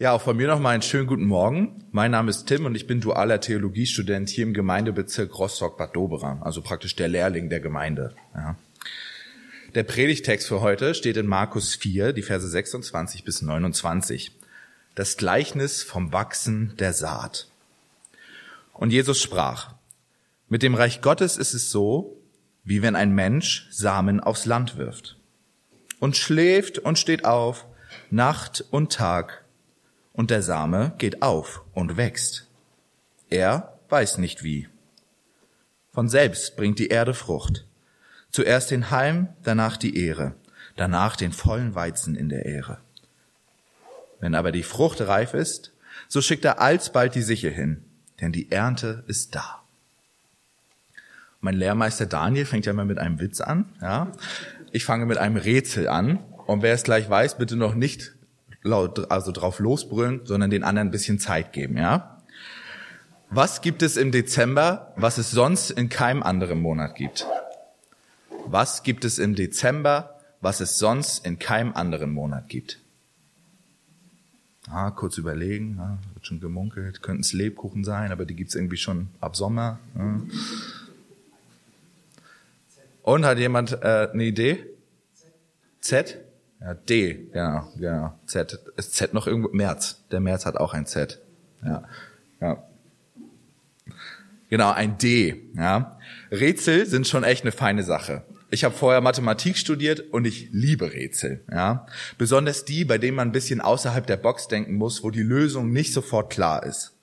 Ja, auch von mir noch mal einen schönen guten Morgen. Mein Name ist Tim und ich bin dualer Theologiestudent hier im Gemeindebezirk Rostock-Bad Doberan, also praktisch der Lehrling der Gemeinde. Ja. Der Predigtext für heute steht in Markus 4, die Verse 26 bis 29. Das Gleichnis vom Wachsen der Saat. Und Jesus sprach, mit dem Reich Gottes ist es so, wie wenn ein Mensch Samen aufs Land wirft und schläft und steht auf, Nacht und Tag, und der Same geht auf und wächst. Er weiß nicht wie. Von selbst bringt die Erde Frucht. Zuerst den Halm, danach die Ehre, danach den vollen Weizen in der Ehre. Wenn aber die Frucht reif ist, so schickt er alsbald die Sichel hin, denn die Ernte ist da. Mein Lehrmeister Daniel fängt ja mal mit einem Witz an, ja. Ich fange mit einem Rätsel an. Und wer es gleich weiß, bitte noch nicht laut, also drauf losbrüllen, sondern den anderen ein bisschen Zeit geben, ja? Was gibt es im Dezember, was es sonst in keinem anderen Monat gibt? Was gibt es im Dezember, was es sonst in keinem anderen Monat gibt? Ah, kurz überlegen, ja, wird schon gemunkelt, könnten es Lebkuchen sein, aber die gibt's irgendwie schon ab Sommer. Ja. Und hat jemand äh, eine Idee? Z? Ja, D, genau, genau. Z. Ist Z noch irgendwo? März. Der März hat auch ein Z. Ja, ja. Genau, ein D. Ja. Rätsel sind schon echt eine feine Sache. Ich habe vorher Mathematik studiert und ich liebe Rätsel. Ja. Besonders die, bei denen man ein bisschen außerhalb der Box denken muss, wo die Lösung nicht sofort klar ist.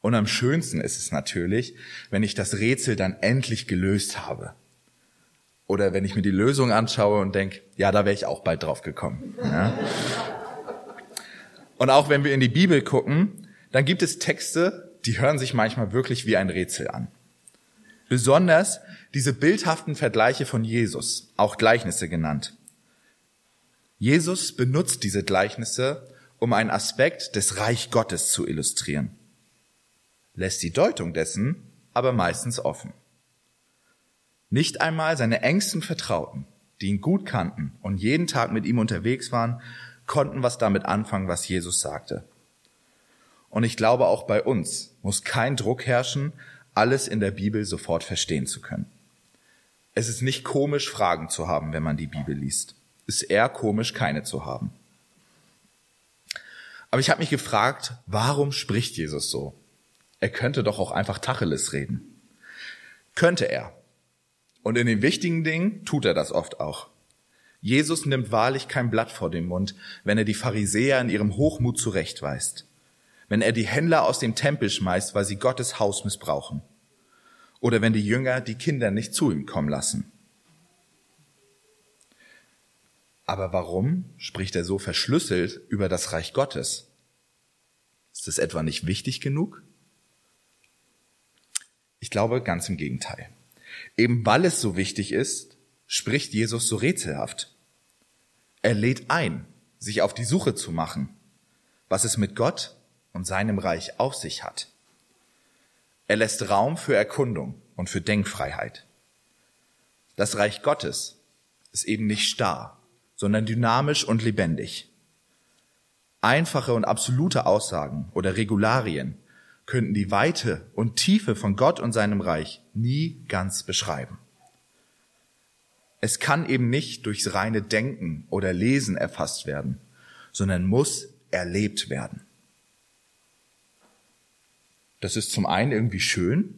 Und am schönsten ist es natürlich, wenn ich das Rätsel dann endlich gelöst habe. Oder wenn ich mir die Lösung anschaue und denke, ja, da wäre ich auch bald drauf gekommen. Ja. Und auch wenn wir in die Bibel gucken, dann gibt es Texte, die hören sich manchmal wirklich wie ein Rätsel an. Besonders diese bildhaften Vergleiche von Jesus, auch Gleichnisse genannt. Jesus benutzt diese Gleichnisse, um einen Aspekt des Reich Gottes zu illustrieren, lässt die Deutung dessen aber meistens offen. Nicht einmal seine engsten Vertrauten, die ihn gut kannten und jeden Tag mit ihm unterwegs waren, konnten was damit anfangen, was Jesus sagte. Und ich glaube, auch bei uns muss kein Druck herrschen, alles in der Bibel sofort verstehen zu können. Es ist nicht komisch, Fragen zu haben, wenn man die Bibel liest. Es ist eher komisch, keine zu haben. Aber ich habe mich gefragt, warum spricht Jesus so? Er könnte doch auch einfach Tacheles reden. Könnte er. Und in den wichtigen Dingen tut er das oft auch. Jesus nimmt wahrlich kein Blatt vor den Mund, wenn er die Pharisäer in ihrem Hochmut zurechtweist, wenn er die Händler aus dem Tempel schmeißt, weil sie Gottes Haus missbrauchen, oder wenn die Jünger die Kinder nicht zu ihm kommen lassen. Aber warum spricht er so verschlüsselt über das Reich Gottes? Ist es etwa nicht wichtig genug? Ich glaube ganz im Gegenteil. Eben weil es so wichtig ist, spricht Jesus so rätselhaft. Er lädt ein, sich auf die Suche zu machen, was es mit Gott und seinem Reich auf sich hat. Er lässt Raum für Erkundung und für Denkfreiheit. Das Reich Gottes ist eben nicht starr, sondern dynamisch und lebendig. Einfache und absolute Aussagen oder Regularien könnten die Weite und Tiefe von Gott und seinem Reich nie ganz beschreiben. Es kann eben nicht durchs reine Denken oder Lesen erfasst werden, sondern muss erlebt werden. Das ist zum einen irgendwie schön,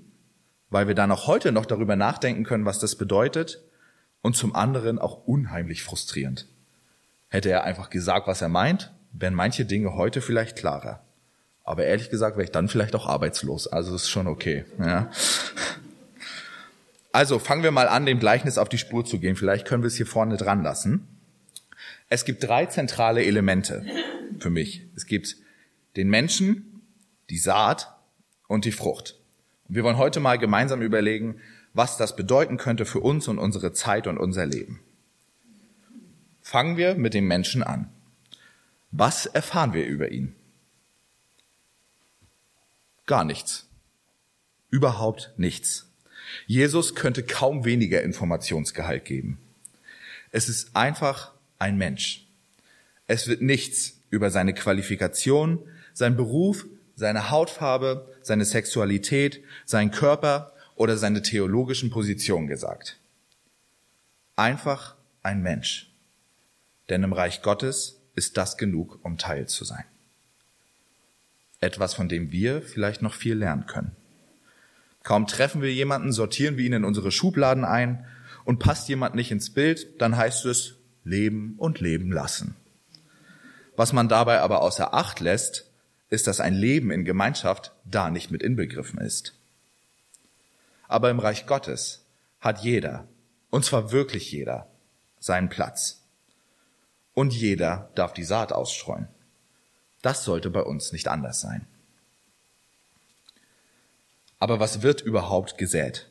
weil wir dann auch heute noch darüber nachdenken können, was das bedeutet, und zum anderen auch unheimlich frustrierend. Hätte er einfach gesagt, was er meint, wären manche Dinge heute vielleicht klarer. Aber ehrlich gesagt wäre ich dann vielleicht auch arbeitslos. Also ist schon okay. Ja. Also fangen wir mal an, dem Gleichnis auf die Spur zu gehen. Vielleicht können wir es hier vorne dran lassen. Es gibt drei zentrale Elemente für mich. Es gibt den Menschen, die Saat und die Frucht. Und wir wollen heute mal gemeinsam überlegen, was das bedeuten könnte für uns und unsere Zeit und unser Leben. Fangen wir mit dem Menschen an. Was erfahren wir über ihn? Gar nichts. Überhaupt nichts. Jesus könnte kaum weniger Informationsgehalt geben. Es ist einfach ein Mensch. Es wird nichts über seine Qualifikation, sein Beruf, seine Hautfarbe, seine Sexualität, seinen Körper oder seine theologischen Positionen gesagt. Einfach ein Mensch. Denn im Reich Gottes ist das genug, um Teil zu sein. Etwas, von dem wir vielleicht noch viel lernen können. Kaum treffen wir jemanden, sortieren wir ihn in unsere Schubladen ein und passt jemand nicht ins Bild, dann heißt es leben und leben lassen. Was man dabei aber außer Acht lässt, ist, dass ein Leben in Gemeinschaft da nicht mit inbegriffen ist. Aber im Reich Gottes hat jeder, und zwar wirklich jeder, seinen Platz. Und jeder darf die Saat ausstreuen. Das sollte bei uns nicht anders sein. Aber was wird überhaupt gesät?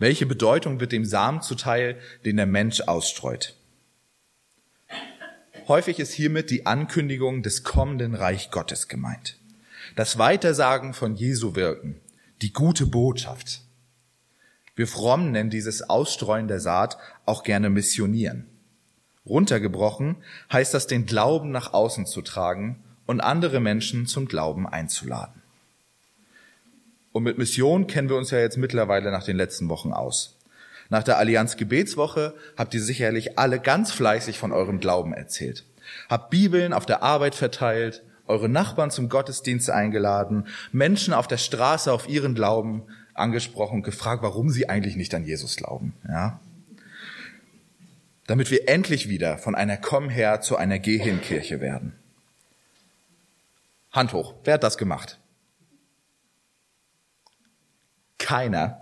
Welche Bedeutung wird dem Samen zuteil, den der Mensch ausstreut? Häufig ist hiermit die Ankündigung des kommenden Reich Gottes gemeint. Das Weitersagen von Jesu Wirken, die gute Botschaft. Wir Frommen nennen dieses Ausstreuen der Saat auch gerne missionieren. Runtergebrochen heißt das, den Glauben nach außen zu tragen und andere Menschen zum Glauben einzuladen. Und mit Mission kennen wir uns ja jetzt mittlerweile nach den letzten Wochen aus. Nach der Allianz Gebetswoche habt ihr sicherlich alle ganz fleißig von eurem Glauben erzählt. Habt Bibeln auf der Arbeit verteilt, eure Nachbarn zum Gottesdienst eingeladen, Menschen auf der Straße auf ihren Glauben angesprochen und gefragt, warum sie eigentlich nicht an Jesus glauben. Ja? Damit wir endlich wieder von einer Komm her zu einer Geh hin Kirche werden. Hand hoch. Wer hat das gemacht? Keiner.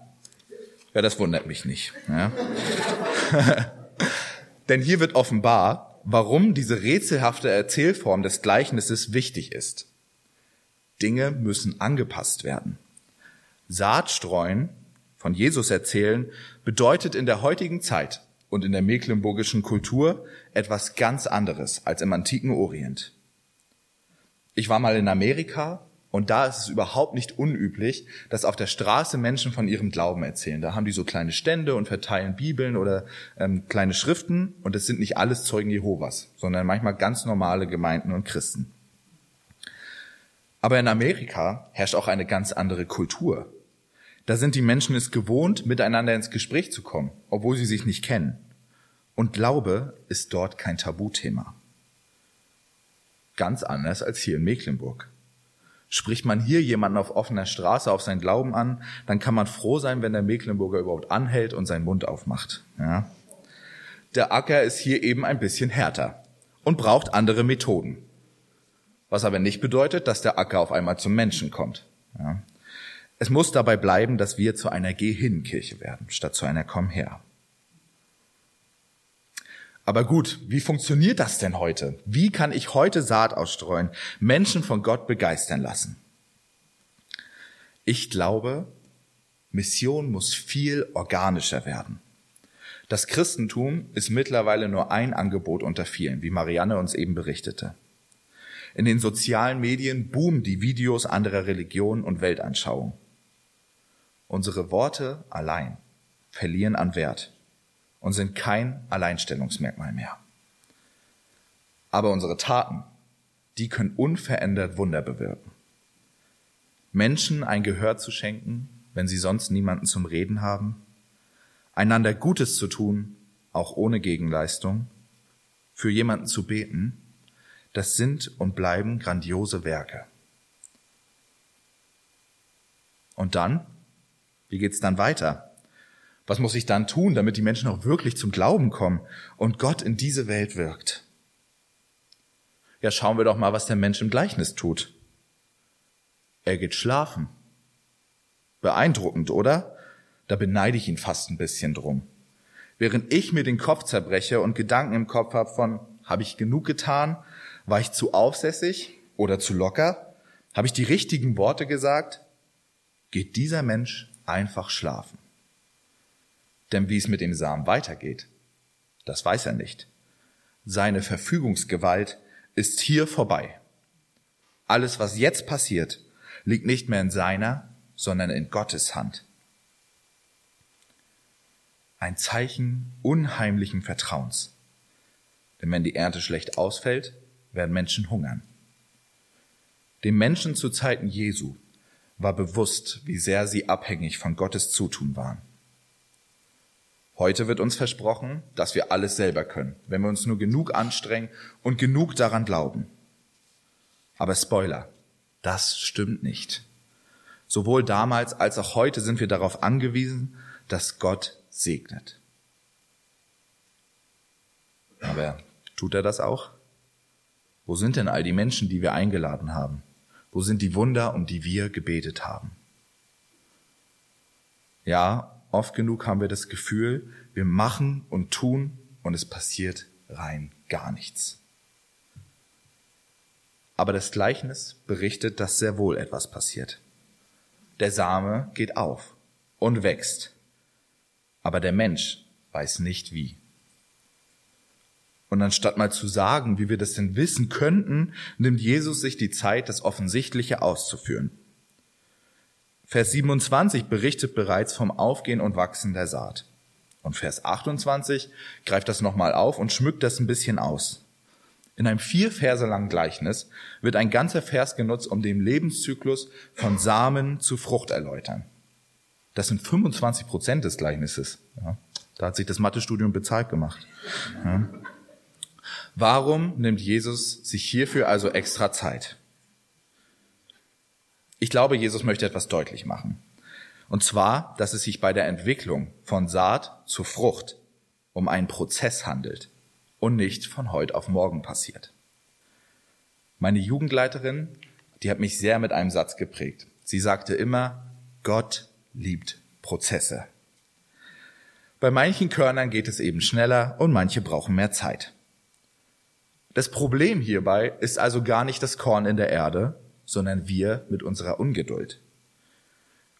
Ja, das wundert mich nicht. Ja. Denn hier wird offenbar, warum diese rätselhafte Erzählform des Gleichnisses wichtig ist. Dinge müssen angepasst werden. Saat streuen, von Jesus erzählen, bedeutet in der heutigen Zeit und in der mecklenburgischen Kultur etwas ganz anderes als im antiken Orient. Ich war mal in Amerika und da ist es überhaupt nicht unüblich, dass auf der Straße Menschen von ihrem Glauben erzählen. Da haben die so kleine Stände und verteilen Bibeln oder ähm, kleine Schriften. Und es sind nicht alles Zeugen Jehovas, sondern manchmal ganz normale Gemeinden und Christen. Aber in Amerika herrscht auch eine ganz andere Kultur. Da sind die Menschen es gewohnt, miteinander ins Gespräch zu kommen, obwohl sie sich nicht kennen. Und Glaube ist dort kein Tabuthema. Ganz anders als hier in Mecklenburg. Spricht man hier jemanden auf offener Straße auf seinen Glauben an, dann kann man froh sein, wenn der Mecklenburger überhaupt anhält und seinen Mund aufmacht. Ja. Der Acker ist hier eben ein bisschen härter und braucht andere Methoden. Was aber nicht bedeutet, dass der Acker auf einmal zum Menschen kommt. Ja. Es muss dabei bleiben, dass wir zu einer Geh-hin-Kirche werden, statt zu einer Komm-her. Aber gut, wie funktioniert das denn heute? Wie kann ich heute Saat ausstreuen, Menschen von Gott begeistern lassen? Ich glaube, Mission muss viel organischer werden. Das Christentum ist mittlerweile nur ein Angebot unter vielen, wie Marianne uns eben berichtete. In den sozialen Medien boomen die Videos anderer Religionen und Weltanschauungen. Unsere Worte allein verlieren an Wert und sind kein Alleinstellungsmerkmal mehr. Aber unsere Taten, die können unverändert Wunder bewirken. Menschen ein Gehör zu schenken, wenn sie sonst niemanden zum Reden haben, einander Gutes zu tun, auch ohne Gegenleistung, für jemanden zu beten, das sind und bleiben grandiose Werke. Und dann? Wie geht's dann weiter? Was muss ich dann tun, damit die Menschen auch wirklich zum Glauben kommen und Gott in diese Welt wirkt? Ja, schauen wir doch mal, was der Mensch im Gleichnis tut. Er geht schlafen. Beeindruckend, oder? Da beneide ich ihn fast ein bisschen drum. Während ich mir den Kopf zerbreche und Gedanken im Kopf habe von, habe ich genug getan? War ich zu aufsässig oder zu locker? Habe ich die richtigen Worte gesagt? Geht dieser Mensch einfach schlafen. Denn wie es mit dem Samen weitergeht, das weiß er nicht. Seine Verfügungsgewalt ist hier vorbei. Alles, was jetzt passiert, liegt nicht mehr in seiner, sondern in Gottes Hand. Ein Zeichen unheimlichen Vertrauens. Denn wenn die Ernte schlecht ausfällt, werden Menschen hungern. Dem Menschen zu Zeiten Jesu war bewusst, wie sehr sie abhängig von Gottes Zutun waren. Heute wird uns versprochen, dass wir alles selber können, wenn wir uns nur genug anstrengen und genug daran glauben. Aber Spoiler, das stimmt nicht. Sowohl damals als auch heute sind wir darauf angewiesen, dass Gott segnet. Aber tut er das auch? Wo sind denn all die Menschen, die wir eingeladen haben? Wo sind die Wunder, um die wir gebetet haben? Ja, oft genug haben wir das Gefühl, wir machen und tun und es passiert rein gar nichts. Aber das Gleichnis berichtet, dass sehr wohl etwas passiert. Der Same geht auf und wächst, aber der Mensch weiß nicht wie. Und anstatt mal zu sagen, wie wir das denn wissen könnten, nimmt Jesus sich die Zeit, das Offensichtliche auszuführen. Vers 27 berichtet bereits vom Aufgehen und Wachsen der Saat. Und Vers 28 greift das nochmal auf und schmückt das ein bisschen aus. In einem vier Verse langen Gleichnis wird ein ganzer Vers genutzt, um den Lebenszyklus von Samen zu Frucht erläutern. Das sind 25 Prozent des Gleichnisses. Ja, da hat sich das Mathestudium bezahlt gemacht. Ja. Warum nimmt Jesus sich hierfür also extra Zeit? Ich glaube, Jesus möchte etwas deutlich machen. Und zwar, dass es sich bei der Entwicklung von Saat zu Frucht um einen Prozess handelt und nicht von heute auf morgen passiert. Meine Jugendleiterin, die hat mich sehr mit einem Satz geprägt. Sie sagte immer, Gott liebt Prozesse. Bei manchen Körnern geht es eben schneller und manche brauchen mehr Zeit. Das Problem hierbei ist also gar nicht das Korn in der Erde, sondern wir mit unserer Ungeduld.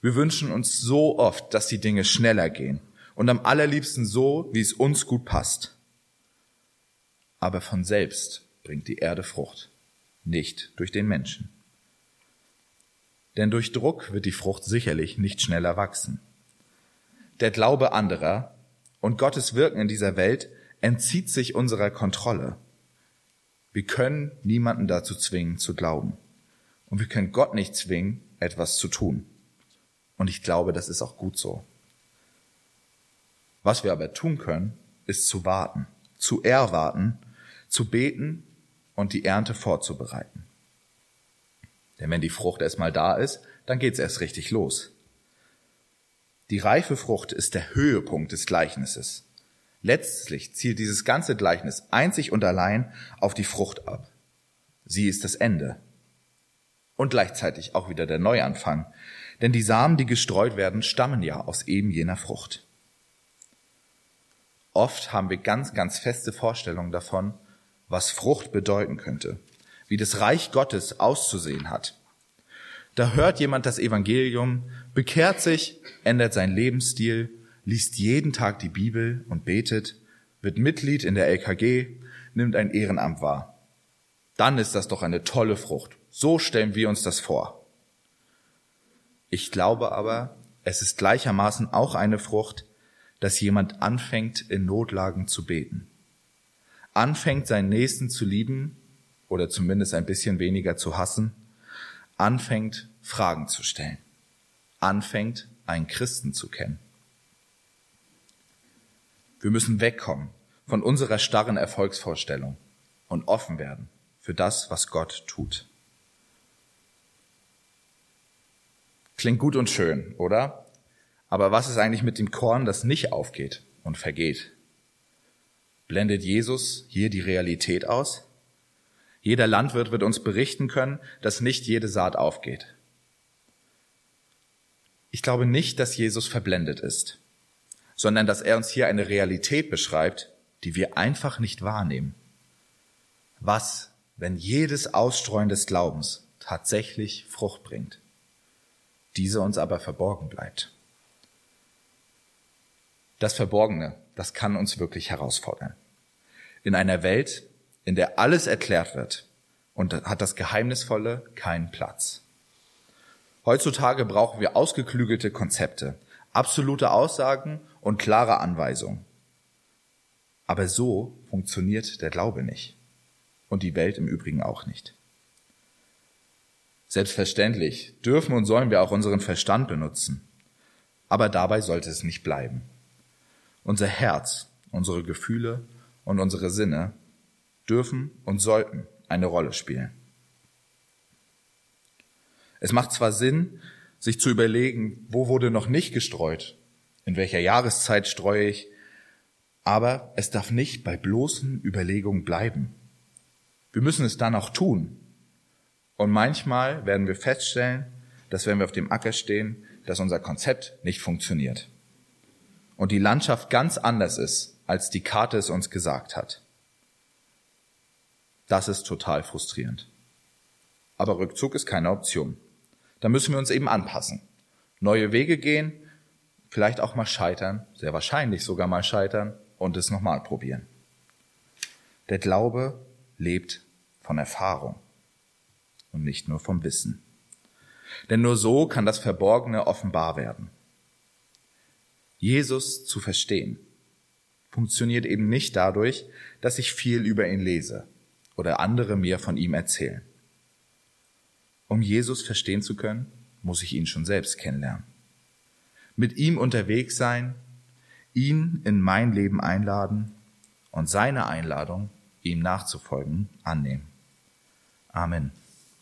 Wir wünschen uns so oft, dass die Dinge schneller gehen und am allerliebsten so, wie es uns gut passt. Aber von selbst bringt die Erde Frucht, nicht durch den Menschen. Denn durch Druck wird die Frucht sicherlich nicht schneller wachsen. Der Glaube anderer und Gottes Wirken in dieser Welt entzieht sich unserer Kontrolle. Wir können niemanden dazu zwingen zu glauben. Und wir können Gott nicht zwingen, etwas zu tun. Und ich glaube, das ist auch gut so. Was wir aber tun können, ist zu warten, zu erwarten, zu beten und die Ernte vorzubereiten. Denn wenn die Frucht erstmal da ist, dann geht's erst richtig los. Die reife Frucht ist der Höhepunkt des Gleichnisses. Letztlich zielt dieses ganze Gleichnis einzig und allein auf die Frucht ab. Sie ist das Ende. Und gleichzeitig auch wieder der Neuanfang. Denn die Samen, die gestreut werden, stammen ja aus eben jener Frucht. Oft haben wir ganz, ganz feste Vorstellungen davon, was Frucht bedeuten könnte, wie das Reich Gottes auszusehen hat. Da hört jemand das Evangelium, bekehrt sich, ändert seinen Lebensstil, liest jeden Tag die Bibel und betet, wird Mitglied in der LKG, nimmt ein Ehrenamt wahr. Dann ist das doch eine tolle Frucht. So stellen wir uns das vor. Ich glaube aber, es ist gleichermaßen auch eine Frucht, dass jemand anfängt, in Notlagen zu beten. Anfängt, seinen Nächsten zu lieben oder zumindest ein bisschen weniger zu hassen. Anfängt, Fragen zu stellen. Anfängt, einen Christen zu kennen. Wir müssen wegkommen von unserer starren Erfolgsvorstellung und offen werden für das, was Gott tut. Klingt gut und schön, oder? Aber was ist eigentlich mit dem Korn, das nicht aufgeht und vergeht? Blendet Jesus hier die Realität aus? Jeder Landwirt wird uns berichten können, dass nicht jede Saat aufgeht. Ich glaube nicht, dass Jesus verblendet ist sondern dass er uns hier eine Realität beschreibt, die wir einfach nicht wahrnehmen. Was, wenn jedes Ausstreuen des Glaubens tatsächlich Frucht bringt, diese uns aber verborgen bleibt? Das Verborgene, das kann uns wirklich herausfordern. In einer Welt, in der alles erklärt wird und hat das Geheimnisvolle keinen Platz. Heutzutage brauchen wir ausgeklügelte Konzepte, absolute Aussagen und klare Anweisungen. Aber so funktioniert der Glaube nicht. Und die Welt im Übrigen auch nicht. Selbstverständlich dürfen und sollen wir auch unseren Verstand benutzen. Aber dabei sollte es nicht bleiben. Unser Herz, unsere Gefühle und unsere Sinne dürfen und sollten eine Rolle spielen. Es macht zwar Sinn, sich zu überlegen, wo wurde noch nicht gestreut, in welcher Jahreszeit streue ich, aber es darf nicht bei bloßen Überlegungen bleiben. Wir müssen es dann auch tun, und manchmal werden wir feststellen, dass wenn wir auf dem Acker stehen, dass unser Konzept nicht funktioniert. Und die Landschaft ganz anders ist, als die Karte es uns gesagt hat. Das ist total frustrierend. Aber Rückzug ist keine Option. Da müssen wir uns eben anpassen. Neue Wege gehen, vielleicht auch mal scheitern, sehr wahrscheinlich sogar mal scheitern und es nochmal probieren. Der Glaube lebt von Erfahrung nicht nur vom Wissen. Denn nur so kann das Verborgene offenbar werden. Jesus zu verstehen funktioniert eben nicht dadurch, dass ich viel über ihn lese oder andere mir von ihm erzählen. Um Jesus verstehen zu können, muss ich ihn schon selbst kennenlernen. Mit ihm unterwegs sein, ihn in mein Leben einladen und seine Einladung, ihm nachzufolgen, annehmen. Amen.